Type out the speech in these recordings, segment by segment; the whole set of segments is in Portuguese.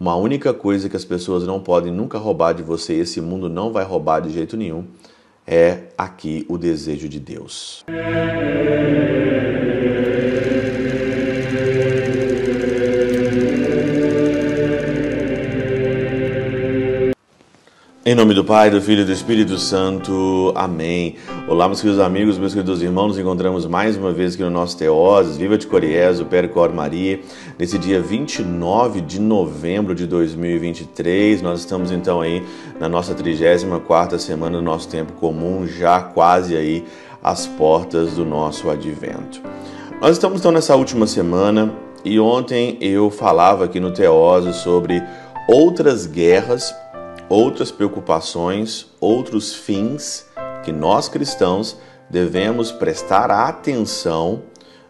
Uma única coisa que as pessoas não podem nunca roubar de você, esse mundo não vai roubar de jeito nenhum, é aqui o desejo de Deus. Em nome do Pai, do Filho e do Espírito Santo. Amém. Olá, meus queridos amigos, meus queridos irmãos. Nos encontramos mais uma vez aqui no nosso Teoses. Viva de Coriés, o Percor Maria. Nesse dia 29 de novembro de 2023, nós estamos então aí na nossa 34ª semana do nosso tempo comum, já quase aí às portas do nosso advento. Nós estamos então nessa última semana e ontem eu falava aqui no Teose sobre outras guerras outras preocupações, outros fins que nós cristãos devemos prestar atenção,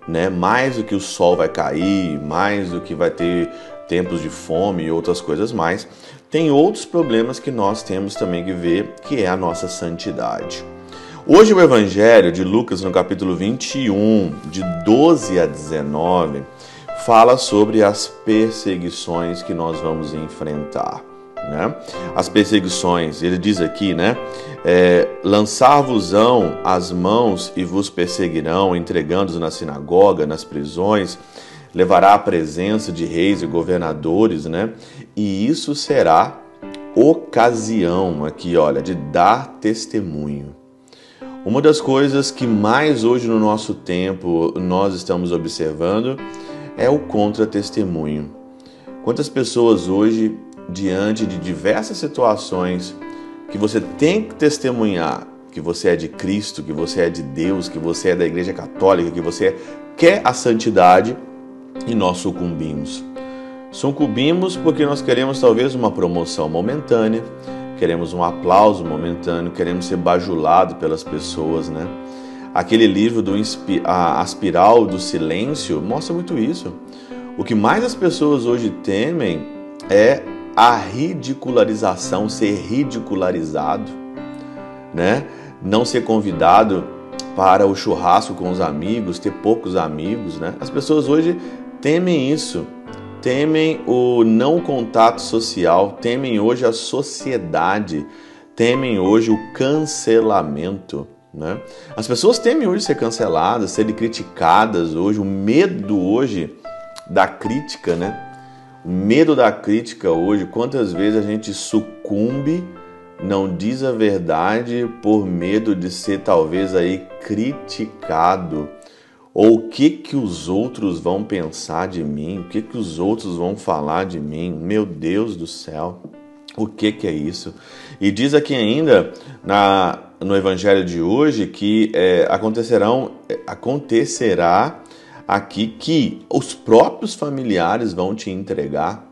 né? Mais do que o sol vai cair, mais do que vai ter tempos de fome e outras coisas mais, tem outros problemas que nós temos também que ver, que é a nossa santidade. Hoje o evangelho de Lucas no capítulo 21, de 12 a 19, fala sobre as perseguições que nós vamos enfrentar né? As perseguições, ele diz aqui, né? É, Lançar-vos-ão as mãos e vos perseguirão, entregando-os na sinagoga, nas prisões, levará a presença de reis e governadores, né? E isso será ocasião aqui, olha, de dar testemunho. Uma das coisas que mais hoje no nosso tempo nós estamos observando é o contra-testemunho. Quantas pessoas hoje diante de diversas situações que você tem que testemunhar que você é de Cristo, que você é de Deus, que você é da Igreja Católica, que você quer a santidade e nós sucumbimos. Sucumbimos porque nós queremos talvez uma promoção momentânea, queremos um aplauso momentâneo, queremos ser bajulado pelas pessoas, né? Aquele livro do a Espiral do Silêncio mostra muito isso. O que mais as pessoas hoje temem é a ridicularização, ser ridicularizado, né? Não ser convidado para o churrasco com os amigos, ter poucos amigos, né? As pessoas hoje temem isso, temem o não contato social, temem hoje a sociedade, temem hoje o cancelamento. Né? As pessoas temem hoje ser canceladas, serem criticadas hoje, o medo hoje da crítica, né? Medo da crítica hoje, quantas vezes a gente sucumbe, não diz a verdade por medo de ser talvez aí criticado. Ou o que que os outros vão pensar de mim? O que que os outros vão falar de mim? Meu Deus do céu. O que que é isso? E diz aqui ainda na, no evangelho de hoje que é, acontecerão acontecerá aqui que os próprios familiares vão te entregar.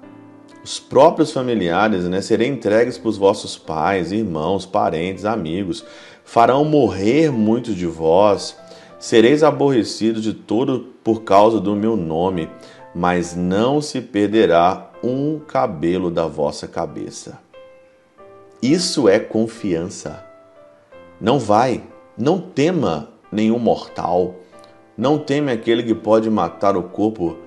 Os próprios familiares né, serão entregues para os vossos pais, irmãos, parentes, amigos. Farão morrer muitos de vós. Sereis aborrecidos de todo por causa do meu nome, mas não se perderá um cabelo da vossa cabeça. Isso é confiança. Não vai, não tema nenhum mortal não teme aquele que pode matar o corpo,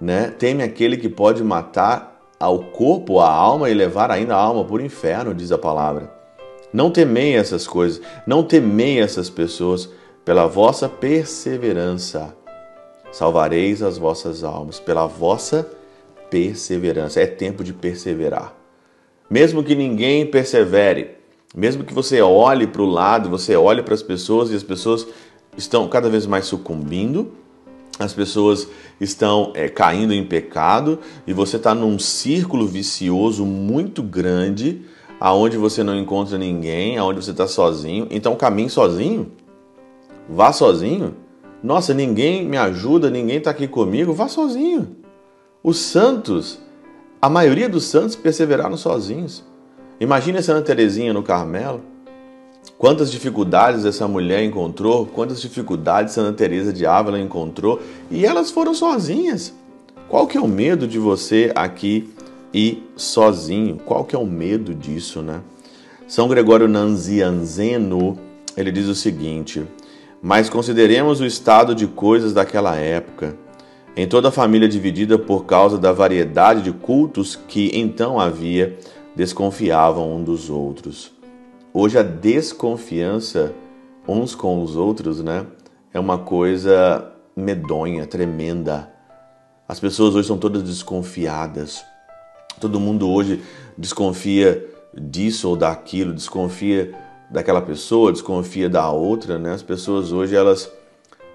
né? Teme aquele que pode matar ao corpo, a alma e levar ainda a alma por inferno, diz a palavra. Não temei essas coisas, não temei essas pessoas, pela vossa perseverança salvareis as vossas almas, pela vossa perseverança. É tempo de perseverar. Mesmo que ninguém persevere, mesmo que você olhe para o lado, você olhe para as pessoas e as pessoas estão cada vez mais sucumbindo, as pessoas estão é, caindo em pecado e você está num círculo vicioso muito grande, aonde você não encontra ninguém, aonde você está sozinho. Então caminhe sozinho, vá sozinho. Nossa, ninguém me ajuda, ninguém está aqui comigo, vá sozinho. Os santos, a maioria dos santos perseveraram sozinhos. Imagine a Santa Teresinha no Carmelo. Quantas dificuldades essa mulher encontrou, quantas dificuldades Santa Teresa de Ávila encontrou, e elas foram sozinhas. Qual que é o medo de você aqui ir sozinho? Qual que é o medo disso, né? São Gregório Nanzianzeno, ele diz o seguinte: "Mas consideremos o estado de coisas daquela época. em toda a família dividida por causa da variedade de cultos que então havia, desconfiavam um dos outros. Hoje a desconfiança uns com os outros, né, é uma coisa medonha, tremenda. As pessoas hoje são todas desconfiadas. Todo mundo hoje desconfia disso ou daquilo, desconfia daquela pessoa, desconfia da outra, né? As pessoas hoje elas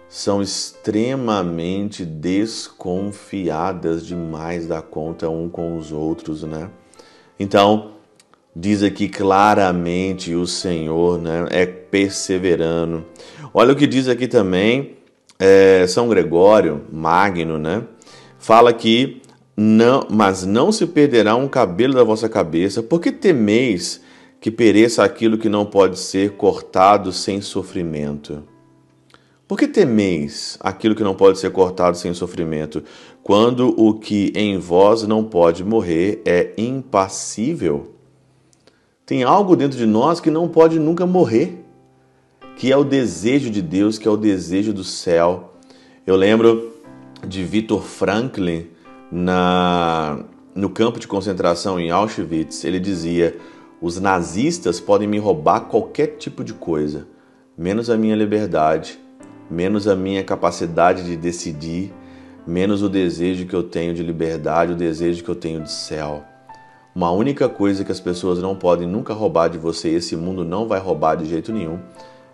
são extremamente desconfiadas demais da conta um com os outros, né? Então, diz aqui claramente o Senhor, né? É perseverando. Olha o que diz aqui também é, São Gregório Magno, né? Fala que não, mas não se perderá um cabelo da vossa cabeça, porque temeis que pereça aquilo que não pode ser cortado sem sofrimento. Por que temeis aquilo que não pode ser cortado sem sofrimento, quando o que em vós não pode morrer é impassível? Tem algo dentro de nós que não pode nunca morrer, que é o desejo de Deus, que é o desejo do céu. Eu lembro de Viktor Franklin na, no campo de concentração em Auschwitz. Ele dizia: os nazistas podem me roubar qualquer tipo de coisa, menos a minha liberdade menos a minha capacidade de decidir, menos o desejo que eu tenho de liberdade, o desejo que eu tenho de céu. Uma única coisa que as pessoas não podem nunca roubar de você, esse mundo não vai roubar de jeito nenhum,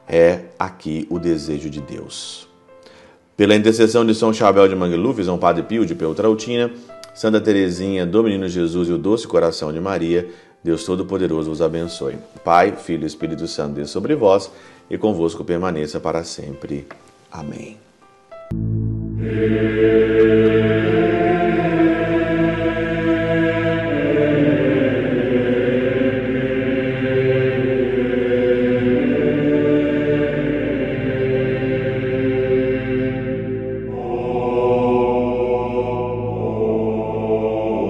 é aqui o desejo de Deus. Pela intercessão de São Chabel de Mangluf, São Padre Pio de Peltrautina, Santa Teresinha, do Menino Jesus e o Doce Coração de Maria, Deus Todo-Poderoso vos abençoe. Pai, Filho e Espírito Santo, Deus sobre vós e convosco permaneça para sempre. Amém.